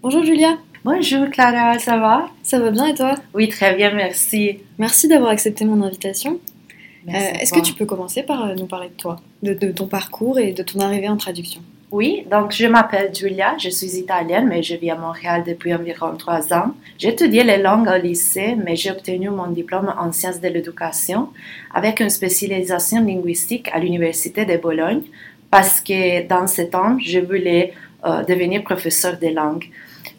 Bonjour Julia Bonjour Clara, ça va? Ça va bien et toi? Oui, très bien, merci. Merci d'avoir accepté mon invitation. Euh, est-ce que tu peux commencer par euh, nous parler de toi, de ton parcours et de ton arrivée en traduction? Oui, donc je m'appelle Julia, je suis italienne, mais je vis à Montréal depuis environ trois ans. J'ai étudié les langues au lycée, mais j'ai obtenu mon diplôme en sciences de l'éducation avec une spécialisation linguistique à l'Université de Bologne parce que dans ce temps, je voulais euh, devenir professeur de langue.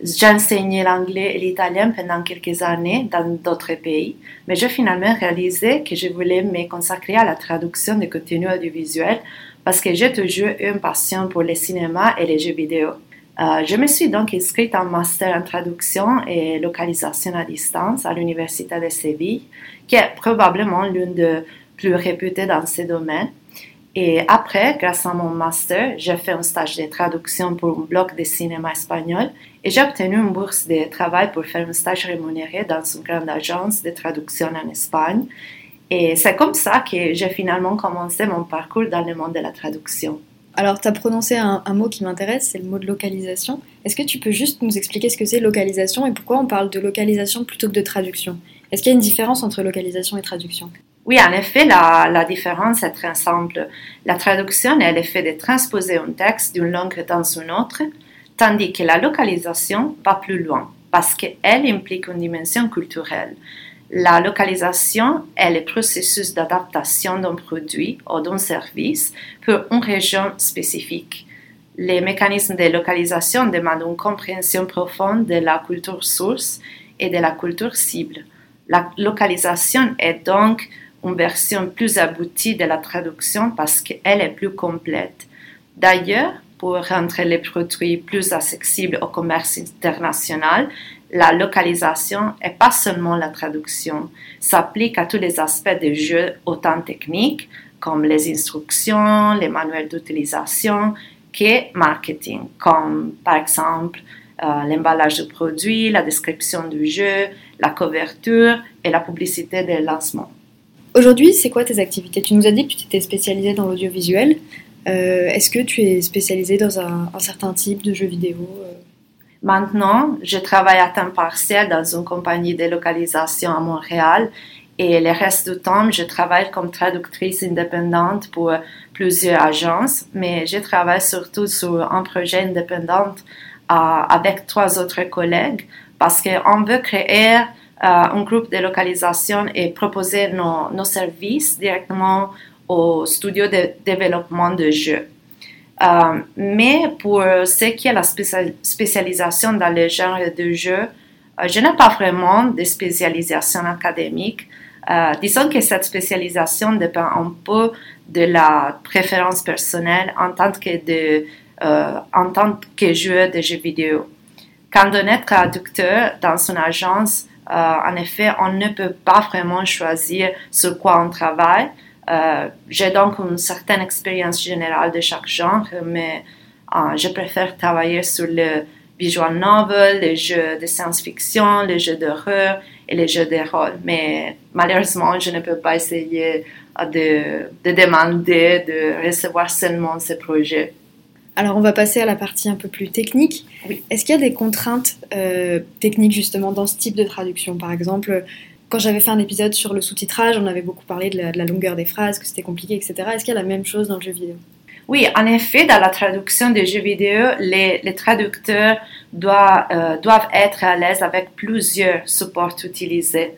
J'ai enseigné l'anglais et l'italien pendant quelques années dans d'autres pays, mais j'ai finalement réalisé que je voulais me consacrer à la traduction des contenus audiovisuels parce que j'ai toujours eu une passion pour le cinéma et les jeux vidéo. Euh, je me suis donc inscrite en master en traduction et localisation à distance à l'Université de Séville, qui est probablement l'une des plus réputées dans ce domaine. Et après, grâce à mon master, j'ai fait un stage de traduction pour un bloc de cinéma espagnol et j'ai obtenu une bourse de travail pour faire un stage rémunéré dans une grande agence de traduction en Espagne et c'est comme ça que j'ai finalement commencé mon parcours dans le monde de la traduction. Alors, tu as prononcé un, mot qui m'intéresse, c'est le mot de localisation. Est-ce que tu peux juste nous expliquer ce que c'est localisation et pourquoi on parle de localisation plutôt que de traduction? Est-ce qu'il y a une différence entre localisation et traduction? Oui, en effet, la, différence est très simple. La traduction est l'effet de transposer un texte d'une langue dans une autre, tandis que la localisation va plus loin, parce qu'elle implique une dimension culturelle. La localisation est le processus d'adaptation d'un produit ou d'un service pour une région spécifique. Les mécanismes de localisation demandent une compréhension profonde de la culture source et de la culture cible. La localisation est donc une version plus aboutie de la traduction parce qu'elle est plus complète. D'ailleurs, pour rendre les produits plus accessibles au commerce international, la localisation n'est pas seulement la traduction, s'applique à tous les aspects du jeu, autant techniques comme les instructions, les manuels d'utilisation, que marketing, comme par exemple euh, l'emballage du produit, la description du jeu, la couverture et la publicité de lancement. Aujourd'hui, c'est quoi tes activités? Tu nous as dit que tu t'étais spécialisée dans l'audiovisuel. Euh, est-ce que tu es spécialisée dans un, certain type de jeux vidéo euh? Maintenant, je travaille à temps partiel dans une compagnie de localisation à Montréal et le reste du temps, je travaille comme traductrice indépendante pour plusieurs agences, mais je travaille surtout sur un projet indépendant euh, avec trois autres collègues parce qu'on veut créer euh, un groupe de localisation et proposer nos, nos services directement au studio de développement de jeux. Euh, mais pour ce qui est la spécialisation dans le genre de jeu, euh, je n'ai pas vraiment de spécialisation académique. Euh, disons que cette spécialisation dépend un peu de la préférence personnelle en tant que, de, en tant que joueur de jeux vidéo. Quand on est traducteur dans une agence, en effet, on ne peut pas vraiment choisir sur quoi on travaille. Euh, j'ai donc une certaine expérience générale de chaque genre, mais euh, je préfère travailler sur le visual novel, les jeux de science-fiction, les jeux d'horreur et les jeux de rôle. Mais malheureusement, je ne peux pas essayer de, de demander de recevoir seulement ces projets. Alors on va passer à la partie un peu plus technique. Est-ce qu'il y a des contraintes euh, techniques justement dans ce type de traduction? Par exemple, quand j'avais fait un épisode sur le sous-titrage, on avait beaucoup parlé de la, longueur des phrases, que c'était compliqué, etc. Est-ce qu'il y a la même chose dans le jeu vidéo? Oui, en effet, dans la traduction des jeux vidéo, les, traducteurs doivent, euh, doivent être à l'aise avec plusieurs supports utilisés.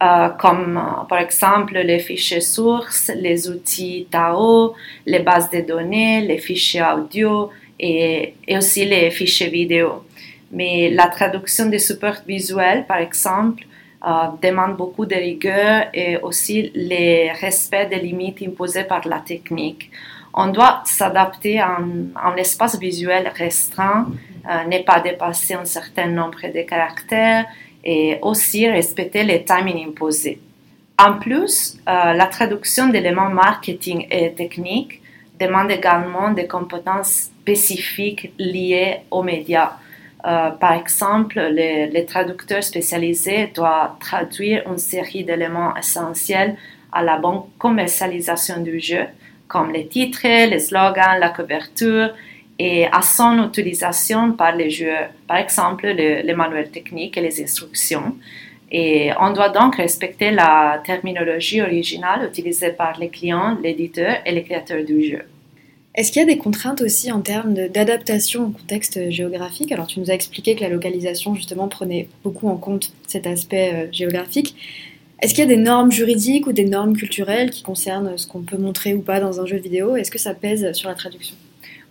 Euh, comme euh, par exemple les fichiers sources, les outils TAO, les bases de données, les fichiers audio et, et, aussi les fichiers vidéo. Mais la traduction des supports visuels, par exemple, euh, demande beaucoup de rigueur et aussi le respect des limites imposées par la technique. On doit s'adapter à un, espace visuel restreint, ne pas dépasser un certain nombre de caractères, et aussi respecter les timings imposés. En plus, euh, la traduction d'éléments marketing et techniques demande également des compétences spécifiques liées aux médias. Euh, par exemple, les, les, traducteurs spécialisés doivent traduire une série d'éléments essentiels à la bonne commercialisation du jeu, comme les titres, les slogans, la couverture, et à son utilisation par les joueurs, par exemple les manuels techniques et les instructions. Et on doit donc respecter la terminologie originale utilisée par les clients, l'éditeur et les créateurs du jeu. Est-ce qu'il y a des contraintes aussi en termes d'adaptation au contexte géographique? Alors tu nous as expliqué que la localisation justement prenait beaucoup en compte cet aspect euh, géographique. Est-ce qu'il y a des normes juridiques ou des normes culturelles qui concernent ce qu'on peut montrer ou pas dans un jeu vidéo? Est-ce que ça pèse sur la traduction?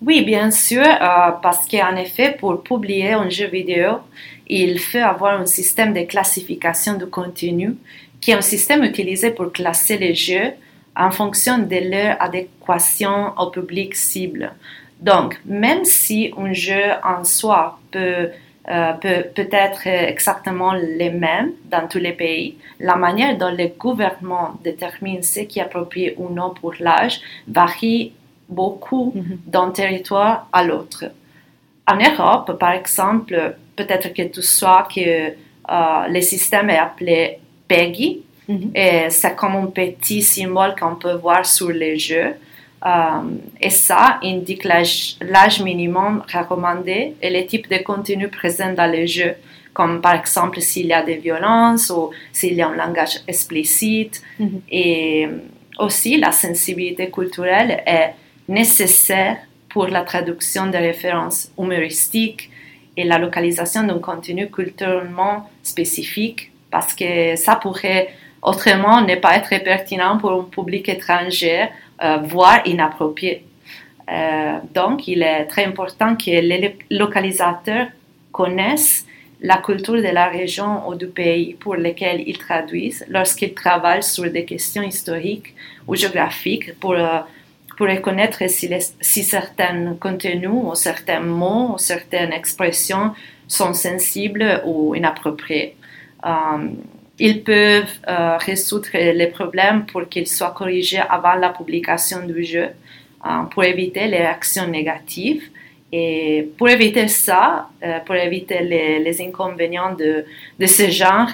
Oui, bien sûr, euh, parce qu'en effet, pour publier un jeu vidéo, il faut avoir un système de classification du contenu, qui est un système utilisé pour classer les jeux en fonction de leur adéquation au public cible. Donc, même si un jeu en soi peut euh, peut, peut être exactement les mêmes dans tous les pays. La manière dont le gouvernement détermine ce qui est approprié ou non pour l'âge varie beaucoup mhm. d'un territoire à l'autre. En Europe, par exemple, peut-être que tu sais que euh, le système est appelé PEGI, mhm. et c'est comme un petit symbole qu'on peut voir sur les jeux. Euh, et ça indique l'âge minimum recommandé et le type de contenu présent dans les jeux, comme par exemple s'il y a des violences ou s'il y a un langage explicite. Mhm. Et aussi, la sensibilité culturelle est nécessaire pour la traduction des références humoristiques et la localisation d'un contenu culturellement spécifique, parce que ça pourrait autrement ne pas être pertinent pour un public étranger, euh, voire inapproprié. Euh, donc, il est très important que les localisateurs connaissent la culture de la région ou du pays pour lequel ils traduisent lorsqu'ils travaillent sur des questions historiques ou géographiques pour euh, pour reconnaître si, si certains contenus ou certains mots ou certaines expressions sont sensibles ou inappropriés. Euh, ils peuvent euh, résoudre les problèmes pour qu'ils soient corrigés avant la publication du jeu euh, pour éviter les réactions négatives. Et pour éviter ça, pour éviter les, inconvénients de, de, ce genre,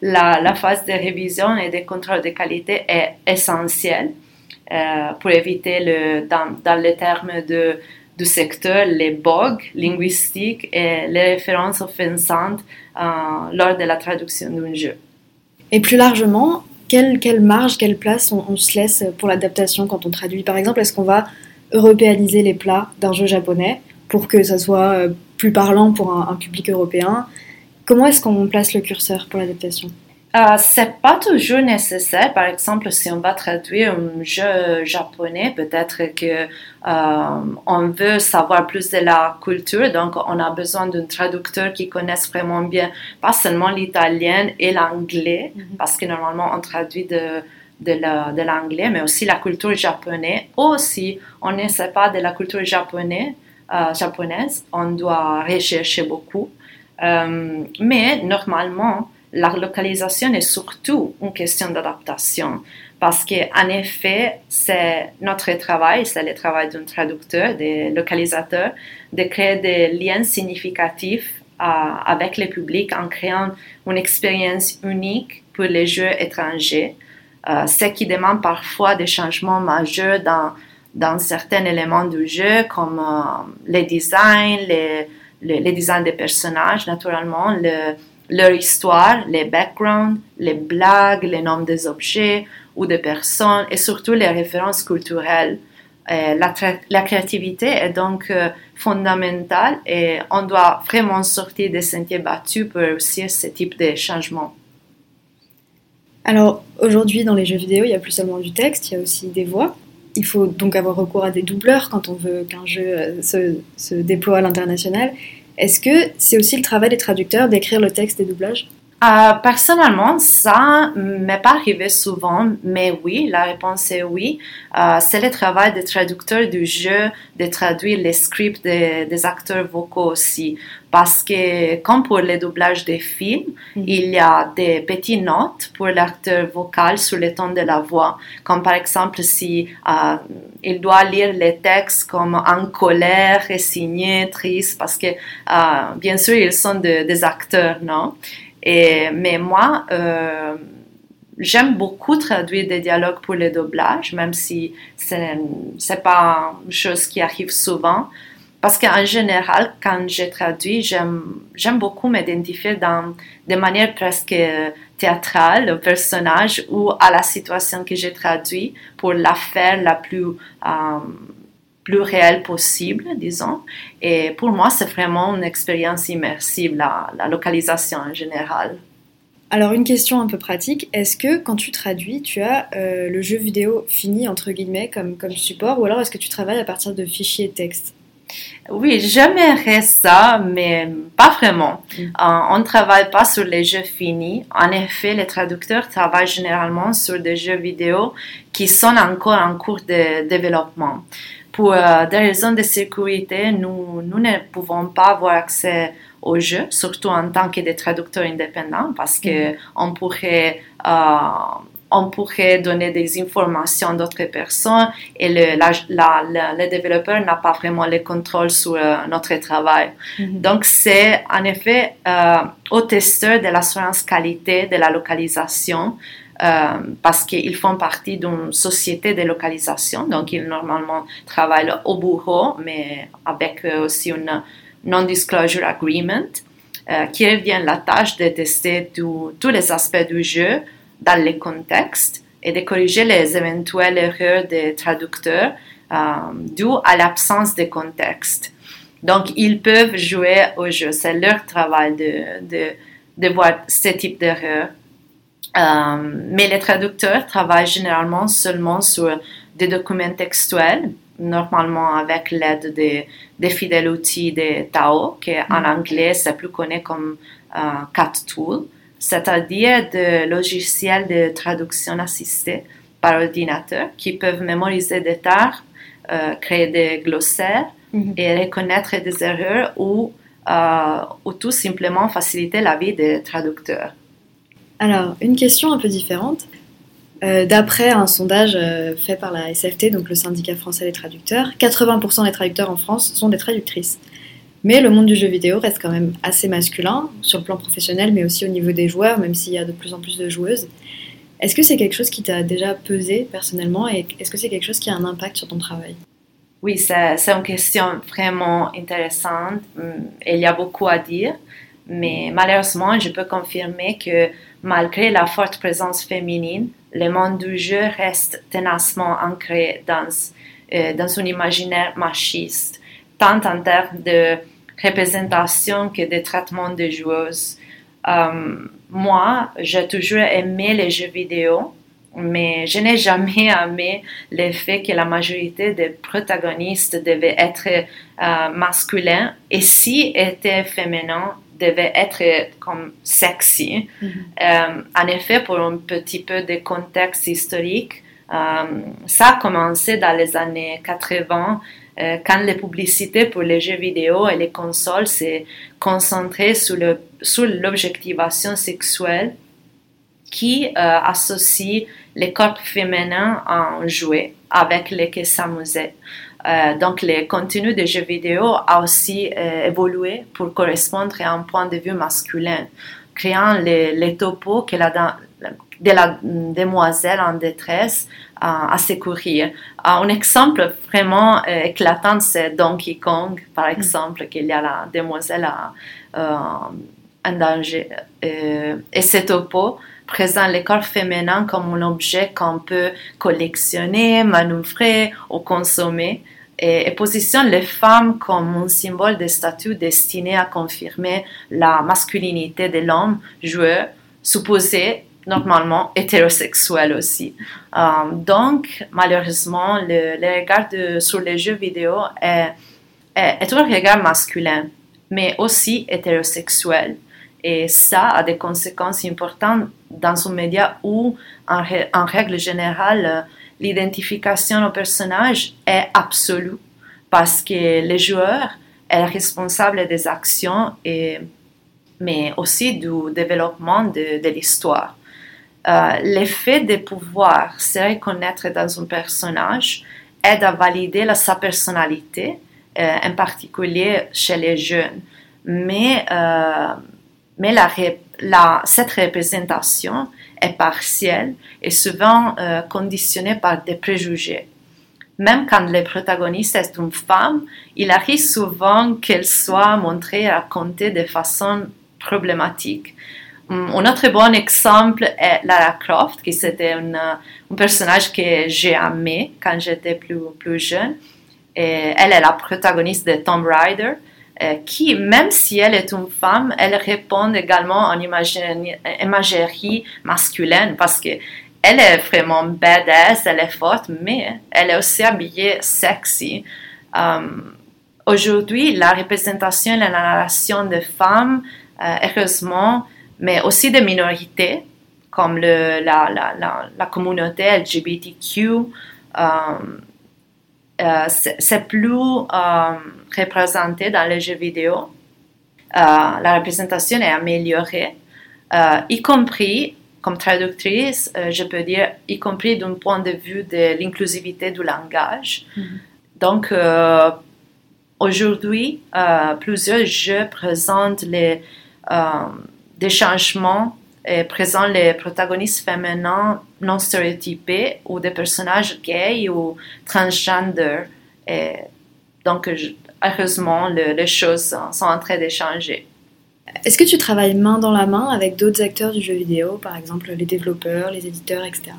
la, la phase de révision et de contrôle de qualité est essentielle. Euh, pour éviter, dans, dans les termes du secteur, les bugs linguistiques et les références offensantes euh, lors de la traduction d'un jeu. Et plus largement, quelle, quelle marge, quelle place on, se laisse pour l'adaptation quand on traduit? Par exemple, est-ce qu'on va européaniser les plats d'un jeu japonais pour que ça soit euh, plus parlant pour un public européen? Comment est-ce qu'on place le curseur pour l'adaptation? Euh, c'est pas toujours nécessaire. Par exemple, si on va traduire un jeu japonais, peut-être que euh, on veut savoir plus de la culture, donc on a besoin d'un traducteur qui connaisse vraiment bien, pas seulement l'italien et l'anglais, mhm. parce que normalement on traduit de de l'anglais, mais aussi la culture japonaise. Aussi, on ne sait pas de la culture japonaise, euh, japonaise on doit rechercher beaucoup. Euh, mais normalement, la localisation est surtout une question d'adaptation. Parce qu'en effet, c'est notre travail, c'est le travail d'un traducteur, des localisateurs, de créer des liens significatifs avec le public en créant une expérience unique pour les jeux étrangers, ce qui demande parfois des changements majeurs dans, dans certains éléments du jeu, comme les designs, les, les, designs des personnages, naturellement, le, leur histoire, les backgrounds, les blagues, les noms des objets ou des personnes et surtout les références culturelles. Euh, la, la, créativité est donc euh, fondamentale et on doit vraiment sortir des sentiers battus pour réussir ce type de changement. Alors aujourd'hui dans les jeux vidéo, il n'y a plus seulement du texte, il y a aussi des voix. Il faut donc avoir recours à des doubleurs quand on veut qu'un jeu euh, se, se déploie à l'international. Est-ce que c'est aussi le travail des traducteurs d'écrire le texte des doublages? Euh, personnellement, ça m'est pas arrivé souvent, mais oui, la réponse est oui. Euh, c'est le travail des traducteurs du jeu de traduire les scripts des, acteurs vocaux aussi. Parce que, comme pour les doublages des films, mhm. il y a des petites notes pour l'acteur vocal sur le ton de la voix. Comme par exemple, si euh, il doit lire les textes comme en colère, résigné, triste, parce que, bien sûr, ils sont des acteurs, non? Mais moi, euh, j'aime beaucoup traduire des dialogues pour le doublage, même si ce n'est pas une chose qui arrive souvent. Parce qu'en général, quand je traduis, j'aime beaucoup m'identifier dans des manières presque théâtrales au personnage ou à la situation que j'ai traduit pour la faire la plus euh, plus réel possible, disons. Et pour moi, c'est vraiment une expérience immersive, la, la, localisation en général. Alors, une question un peu pratique, est-ce que quand tu traduis, tu as euh, le jeu vidéo fini, entre guillemets, comme, comme support, ou alors est-ce que tu travailles à partir de fichiers texte? Oui, j'aimerais ça, mais pas vraiment. Mm. Euh, on ne travaille pas sur les jeux finis. En effet, les traducteurs travaillent généralement sur des jeux vidéo qui sont encore en cours de développement pour euh, des raisons de sécurité, nous, nous ne pouvons pas avoir accès au jeu, surtout en tant que des traducteurs indépendants, parce que mhm. on pourrait euh, on pourrait donner des informations d'autres personnes et le, le développeur n'a pas vraiment le contrôle sur euh, notre travail. Mhm. Donc, c'est en effet au testeur de l'assurance qualité de la localisation parce qu'ils font partie d'une société de localisation, donc ils normalement travaillent au bureau, mais avec euh, aussi un non-disclosure agreement, euh, qui revient la tâche de tester tous les aspects du jeu dans les contextes et de corriger les éventuelles erreurs des traducteurs dues à l'absence de contexte. Donc, ils peuvent jouer au jeu. C'est leur travail de, de, de voir ce type d'erreurs euh, mais les traducteurs travaillent généralement seulement sur des documents textuels, normalement avec l'aide des, des fidèles outils de Tao, qui en mm. anglais c'est plus connu comme euh, Cat Tool, c'est-à-dire des logiciels de traduction assistée par ordinateur qui peuvent mémoriser des termes, euh, créer des glossaires mm-hmm. et reconnaître des erreurs ou, ou tout simplement faciliter la vie des traducteurs. Alors, une question un peu différente. Euh, d'après un sondage euh, fait par la SFT, donc le syndicat français des traducteurs, 80% des traducteurs en France sont des traductrices. Mais le monde du jeu vidéo reste quand même assez masculin, sur le plan professionnel, mais aussi au niveau des joueurs, même s'il y a de plus en plus de joueuses. Est-ce que c'est quelque chose qui t'a déjà pesé personnellement et est-ce que c'est quelque chose qui a un impact sur ton travail? Oui, c'est une question vraiment intéressante. Hum, il y a beaucoup à dire, mais malheureusement, je peux confirmer que Malgré la forte présence féminine, le monde du jeu reste ténacement ancré dans, euh, dans un imaginaire machiste, tant en termes de représentation que de traitement des joueuses. Euh, moi, j'ai toujours aimé les jeux vidéo, mais je n'ai jamais aimé le fait que la majorité des protagonistes devaient être euh, masculins et si étaient féminins devait être comme sexy. Mm-hmm. Euh, en effet, pour un petit peu de contexte historique, euh, ça a commencé dans les années 80 euh, quand les publicités pour les jeux vidéo et les consoles s'est concentrées sur, le, sur l'objectivation sexuelle qui associe les corps féminins à un jouet avec lesquels s'amuser. Euh, donc, le contenu des jeux vidéo a aussi euh, évolué pour correspondre à un point de vue masculin, créant les, les topos que la, de la demoiselle en détresse à secourir. un exemple vraiment éclatant, c'est Donkey Kong, par exemple, qu'il y a la demoiselle en danger. et ce topo présente le corps féminin comme un objet qu'on peut collectionner, manœuvrer ou consommer et, positionne les femmes comme un symbole de statut destiné à confirmer la masculinité de l'homme joueur, supposé normalement hétérosexuel aussi. Euh, donc, malheureusement, le, regard sur les jeux vidéo est, est, un regard masculin, mais aussi hétérosexuel. Et ça a des conséquences importantes dans un média où, en règle générale, l'identification au personnage est absolue parce que le joueur est responsable des actions, et, mais aussi du développement de, l'histoire. Euh, l'effet de pouvoir se reconnaître dans un personnage aide à valider sa personnalité, euh, en particulier chez les jeunes. Mais, euh, mais la, cette représentation est partielle et souvent euh, conditionnée par des préjugés. Même quand le protagoniste est une femme, il arrive souvent qu'elle soit montrée et racontée de façon problématique. Un autre bon exemple est Lara Croft, qui c'était un personnage que j'ai aimé quand j'étais plus, plus jeune. Elle est la protagoniste de Tomb Raider. Euh, qui, même si elle est une femme, elle répond également en imagerie, masculine parce que elle est vraiment badass, elle est forte, mais elle est aussi habillée sexy. Um, Aujourd'hui, la représentation et la narration de femmes, euh, heureusement, mais aussi des minorités, comme la, communauté LGBTQ, euh, c'est plus euh, représenté dans les jeux vidéo. Euh, la représentation est améliorée, y compris comme traductrice, je peux dire, y compris d'un point de vue de l'inclusivité du langage. Mm-hmm. Donc, aujourd'hui, plusieurs jeux présentent les, des changements et présentent les protagonistes féminins non stéréotypés ou des personnages gays ou transgender. Et donc, heureusement, les choses sont en train de changer. Est-ce que tu travailles main dans la main avec d'autres acteurs du jeu vidéo, par exemple les développeurs, les éditeurs, etc.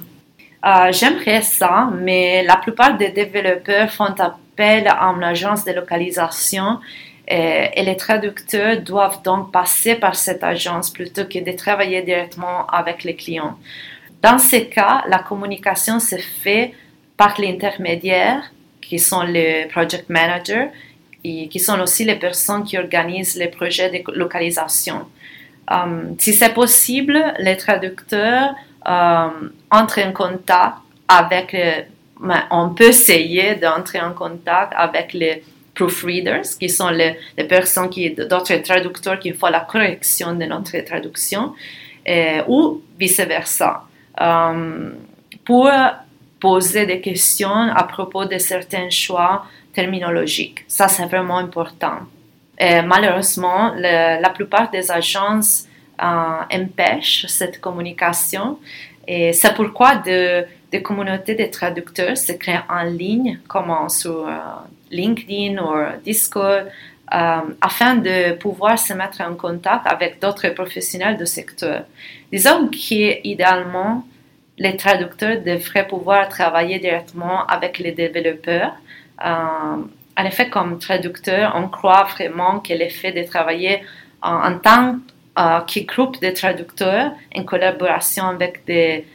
Euh, J'aimerais ça, mais la plupart des développeurs font appel à une agence de localisation et, les traducteurs doivent donc passer par cette agence plutôt que de travailler directement avec les clients. Dans ces cas, la communication se fait par l'intermédiaire, qui sont les project managers, et qui sont aussi les personnes qui organisent les projets de localisation. Um, si c'est possible, les traducteurs um, entrent en contact avec, euh, on peut essayer d'entrer en contact avec les proofreaders, qui sont les, personnes qui, d'autres traducteurs qui font la correction de notre traduction, euh, ou vice-versa, euh, pour poser des questions à propos de certains choix terminologiques. Ça, c'est vraiment important. Malheureusement, la plupart des agences euh, empêchent cette communication et c'est pourquoi de, des communautés de traducteurs se créent en ligne, comme sur LinkedIn ou Discord, euh, afin de pouvoir se mettre en contact avec d'autres professionnels du secteur. Disons qu'idéalement, les traducteurs devraient pouvoir travailler directement avec les développeurs. Euh, en effet, comme traducteur, on croit vraiment que l'effet de travailler en, tant euh, que groupe de traducteurs en collaboration avec des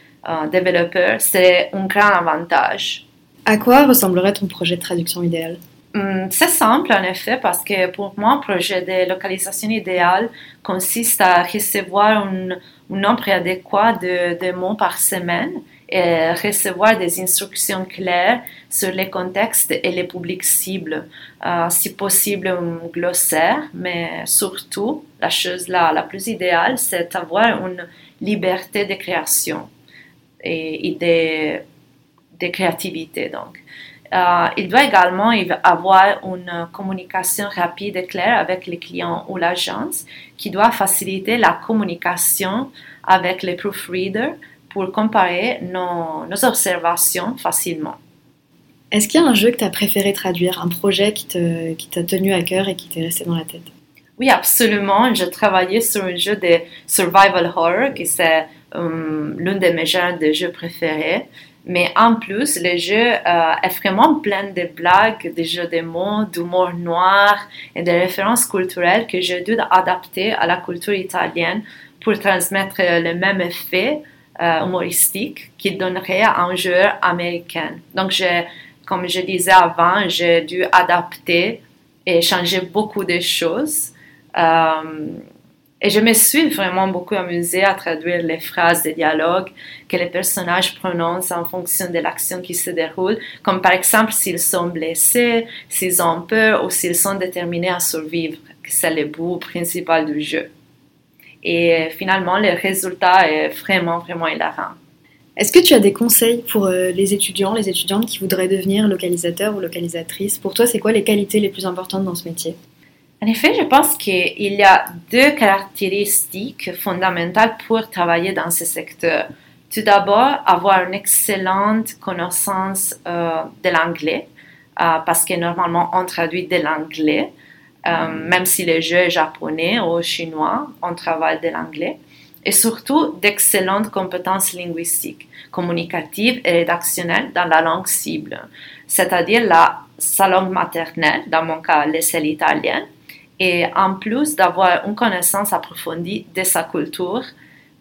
développeurs, c'est un grand avantage. À quoi ressemblerait ton projet de traduction idéal hmm, c'est simple en effet parce que pour moi, un projet de localisation idéal consiste à recevoir un, nombre adéquat de, de, mots par semaine et recevoir des instructions claires sur les contextes et les publics cibles. Euh, si possible, un glossaire, mais surtout, la chose la, la plus idéale, c'est d'avoir une liberté de création et, de créativité. Donc. Euh, il doit également avoir une communication rapide et claire avec les clients ou l'agence qui doit faciliter la communication avec les proofreaders pour comparer nos, nos observations facilement. Est-ce qu'il y a un jeu que tu as préféré traduire, un projet qui t'a qui tenu à cœur et qui t'est resté dans la tête? Oui, absolument. J'ai travaillé sur un jeu de survival horror qui c'est euh, l'un de mes genres de jeux préférés. Mais en plus, le jeu euh, est vraiment plein de blagues, de jeux de mots, d'humour noir et de références culturelles que j'ai dû adapter à la culture italienne pour transmettre le même effet euh, humoristique qu'il donnerait à un joueur américain. Donc, comme je disais avant, j'ai dû adapter et changer beaucoup de choses. Euh, et je me suis vraiment beaucoup amusée à traduire les phrases de dialogue que les personnages prononcent en fonction de l'action qui se déroule, comme par exemple s'ils sont blessés, s'ils ont peur ou s'ils sont déterminés à survivre, c'est le but principal du jeu. Et finalement, le résultat est vraiment, vraiment hilarant. Est-ce que tu as des conseils pour euh, les étudiants, les étudiantes qui voudraient devenir localisateurs ou localisatrices? Pour toi, c'est quoi les qualités les plus importantes dans ce métier? En effet, je pense qu'il y a deux caractéristiques fondamentales pour travailler dans ce secteur. Tout d'abord, avoir une excellente connaissance euh, de l'anglais, euh, parce que normalement on traduit de l'anglais, euh, même si le jeu est japonais ou chinois, on travaille de l'anglais. Et surtout, d'excellentes compétences linguistiques, communicatives et rédactionnelles dans la langue cible, c'est-à-dire sa langue maternelle, dans mon cas, celle italienne, et en plus d'avoir une connaissance approfondie de sa culture,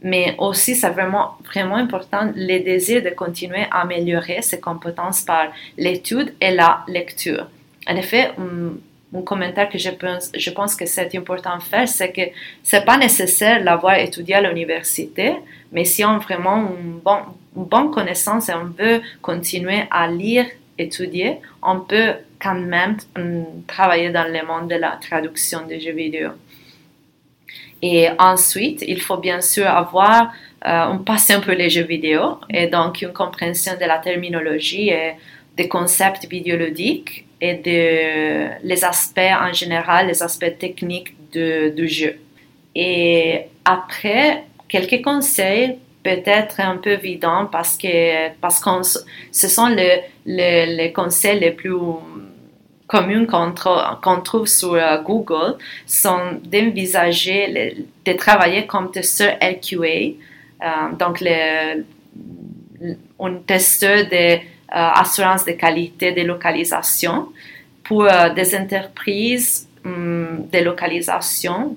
mais aussi c'est vraiment, vraiment important le désir de continuer à améliorer ses compétences par l'étude et la lecture. En effet, un, commentaire que je pense, je pense que c'est important de faire, c'est que c'est pas nécessaire d'avoir étudié à l'université, mais si on a vraiment une, bon, une bonne connaissance et on veut continuer à lire, étudier, on peut quand même travailler dans le monde de la traduction des jeux vidéo. Et ensuite, il faut bien sûr avoir euh, une passion pour les jeux vidéo et donc une compréhension de la terminologie et des concepts vidéoludiques et de les aspects en général, les aspects techniques du jeu. Et après, quelques conseils peut-être un peu évidents parce que parce qu'on ce sont les, les conseils les plus communes qu'on trouve sur euh, Google sont d'envisager de travailler comme testeur LQA, euh, donc le, un testeur d'assurance de, de qualité de localisation pour euh, des entreprises hum, de localisation.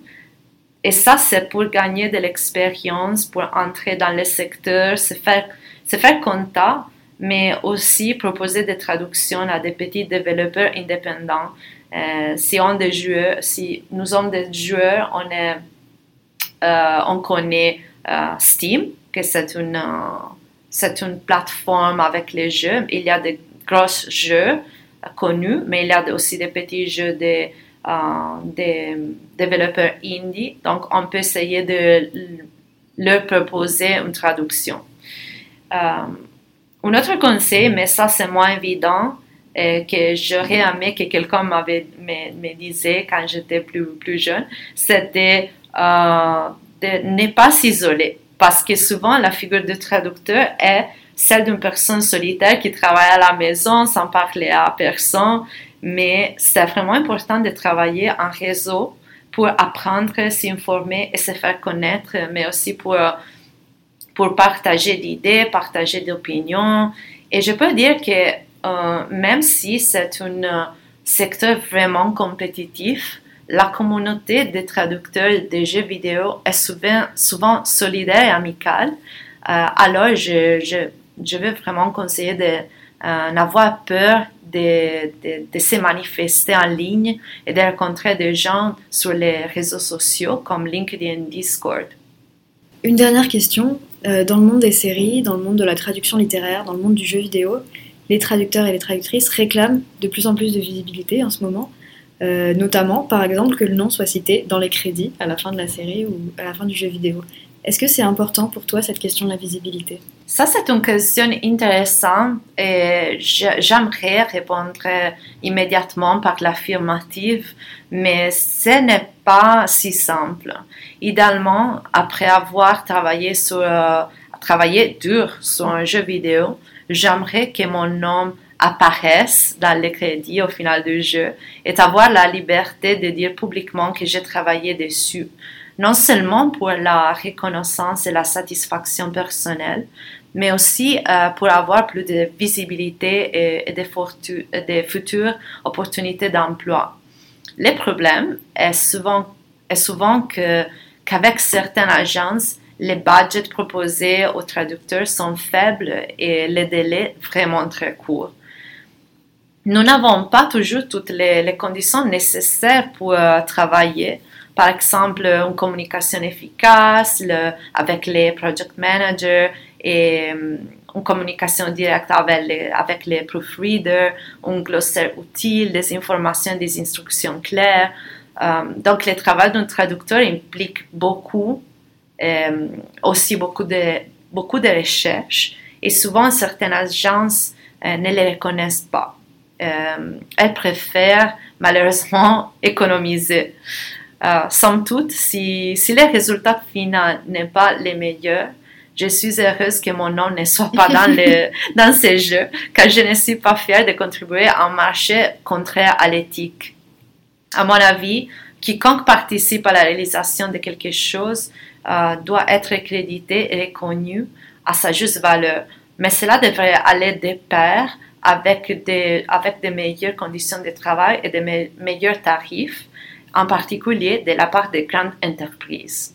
Et ça, c'est pour gagner de l'expérience, pour entrer dans le secteur, se faire, se faire compta mais aussi proposer des traductions à des petits développeurs indépendants. Euh, si on des joueurs, si nous sommes des joueurs, on est, euh, on connaît euh, Steam, que c'est une, c'est une plateforme avec les jeux. Il y a des gros jeux connus, mais il y a aussi des petits jeux de, des développeurs indie. Donc, on peut essayer de leur proposer une traduction. Un autre conseil, mais ça c'est moins évident, et que j'aurais aimé que quelqu'un m'avait me, disait quand j'étais plus, plus jeune, c'était euh, de ne pas s'isoler. Parce que souvent, la figure du traducteur est celle d'une personne solitaire qui travaille à la maison sans parler à personne. Mais c'est vraiment important de travailler en réseau pour apprendre, s'informer et se faire connaître, mais aussi pour pour partager d'idées, partager d'opinions. Et je peux dire que euh, même si c'est un euh, secteur vraiment compétitif, la communauté des traducteurs de jeux vidéo est souvent, souvent solidaire et amicale. Euh, alors, je, je, je, veux vraiment conseiller de n'avoir peur de, de, de, se manifester en ligne et de rencontrer des gens sur les réseaux sociaux comme LinkedIn, Discord. Une dernière question. Euh, dans le monde des séries, dans le monde de la traduction littéraire, dans le monde du jeu vidéo, les traducteurs et les traductrices réclament de plus en plus de visibilité en ce moment, euh, notamment par exemple que le nom soit cité dans les crédits à la fin de la série ou à la fin du jeu vidéo. Est-ce que c'est important pour toi cette question de la visibilité? Ça, c'est une question intéressante et j'aimerais répondre immédiatement par l'affirmative, mais ce n'est pas si simple. Idéalement, après avoir travaillé, sur, euh, travaillé dur sur un jeu vidéo, j'aimerais que mon nom apparaissent dans les crédits au final du jeu et avoir la liberté de dire publiquement que j'ai travaillé dessus, non seulement pour la reconnaissance et la satisfaction personnelle, mais aussi euh, pour avoir plus de visibilité et, de, futures opportunités d'emploi. Le problème est souvent, est souvent que, qu'avec certaines agences, les budgets proposés aux traducteurs sont faibles et les délais vraiment très courts nous n'avons pas toujours toutes les, conditions nécessaires pour euh, travailler. Par exemple, une communication efficace avec les project managers et euh, une communication directe avec les, proofreaders, un glossaire utile, des informations, des instructions claires. Euh, donc, le travail d'un traducteur implique beaucoup, aussi beaucoup de, beaucoup de recherches et souvent certaines agences ne les reconnaissent pas euh, elle préfère malheureusement économiser. Euh, somme toute, si, si le résultat final n'est pas le meilleur, je suis heureuse que mon nom ne soit pas dans, le, dans ces jeux, car je ne suis pas fière de contribuer à un marché contraire à l'éthique. À mon avis, quiconque participe à la réalisation de quelque chose euh, doit être crédité et reconnu à sa juste valeur. Mais cela devrait aller de pair avec des, avec des meilleures conditions de travail et des meilleurs tarifs, en particulier de la part des grandes entreprises.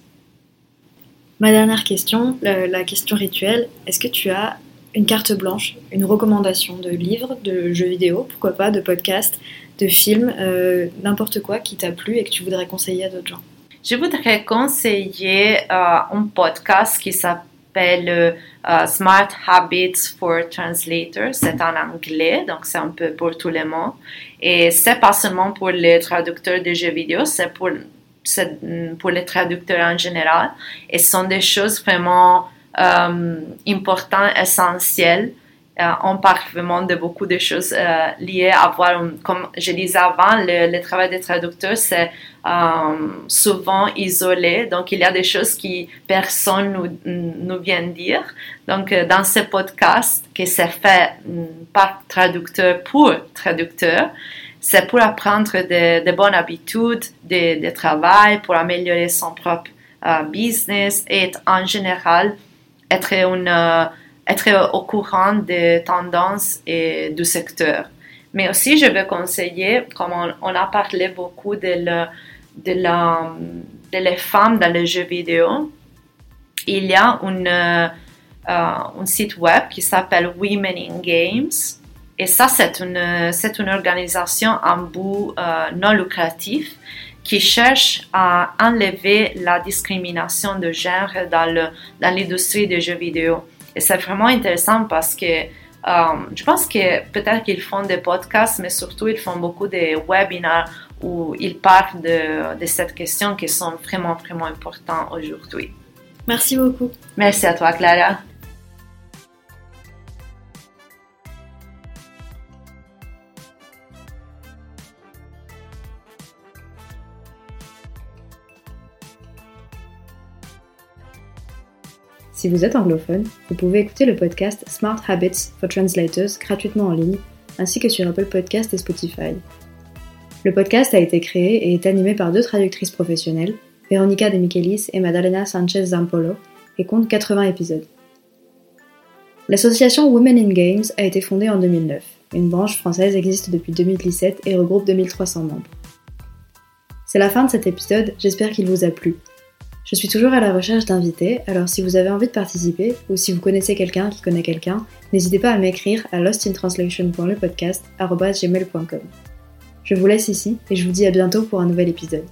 Ma dernière question, la, question rituelle, est-ce que tu as une carte blanche, une recommandation de livres, de jeux vidéo, pourquoi pas, de podcasts, de films, euh, n'importe quoi qui t'a plu et que tu voudrais conseiller à d'autres gens? Je voudrais conseiller euh, un podcast qui s'appelle s'appelle euh, Smart Habits for Translators. C'est en anglais, donc c'est un peu pour tout le monde. Et c'est pas seulement pour les traducteurs de jeux vidéo, c'est pour, pour les traducteurs en général. Et ce sont des choses vraiment euh, importantes, essentielles euh, on parle vraiment de beaucoup de choses euh, liées à voir, comme je disais avant, le, travail des traducteurs, c'est euh, souvent isolé. Donc, il y a des choses qui personne nous, nous vient dire. Donc, dans ce podcast, qui s'est fait mm, par traducteur pour traducteur, c'est pour apprendre de, bonnes habitudes de, de, travail, pour améliorer son propre business et en général être une être au courant des tendances et du secteur. Mais aussi, je veux conseiller, comme on, a parlé beaucoup de, de, la, de femmes dans les jeux vidéo, il y a une, euh, un site web qui s'appelle Women in Games. Et ça, c'est une, une organisation en bout euh, non lucratif qui cherche à enlever la discrimination de genre dans, dans l'industrie des jeux vidéo. C'est vraiment intéressant parce que euh, je pense que peut-être qu'ils font des podcasts, mais surtout ils font beaucoup de webinaires où ils parlent de, de cette question qui sont vraiment, vraiment importantes aujourd'hui. Merci beaucoup. Merci à toi, Clara. Si vous êtes anglophone, vous pouvez écouter le podcast Smart Habits for Translators gratuitement en ligne, ainsi que sur Apple Podcast et Spotify. Le podcast a été créé et est animé par deux traductrices professionnelles, Veronica De Michelis et Madalena Sanchez Zampolo, et compte 80 épisodes. L'association Women in Games a été fondée en 2009. Une branche française existe depuis 2017 et regroupe 2300 membres. C'est la fin de cet épisode, j'espère qu'il vous a plu. Je suis toujours à la recherche d'invités, alors si vous avez envie de participer, ou si vous connaissez quelqu'un qui connaît quelqu'un, n'hésitez pas à m'écrire à lostintranslation.lepodcast.gmail.com. Je vous laisse ici et je vous dis à bientôt pour un nouvel épisode.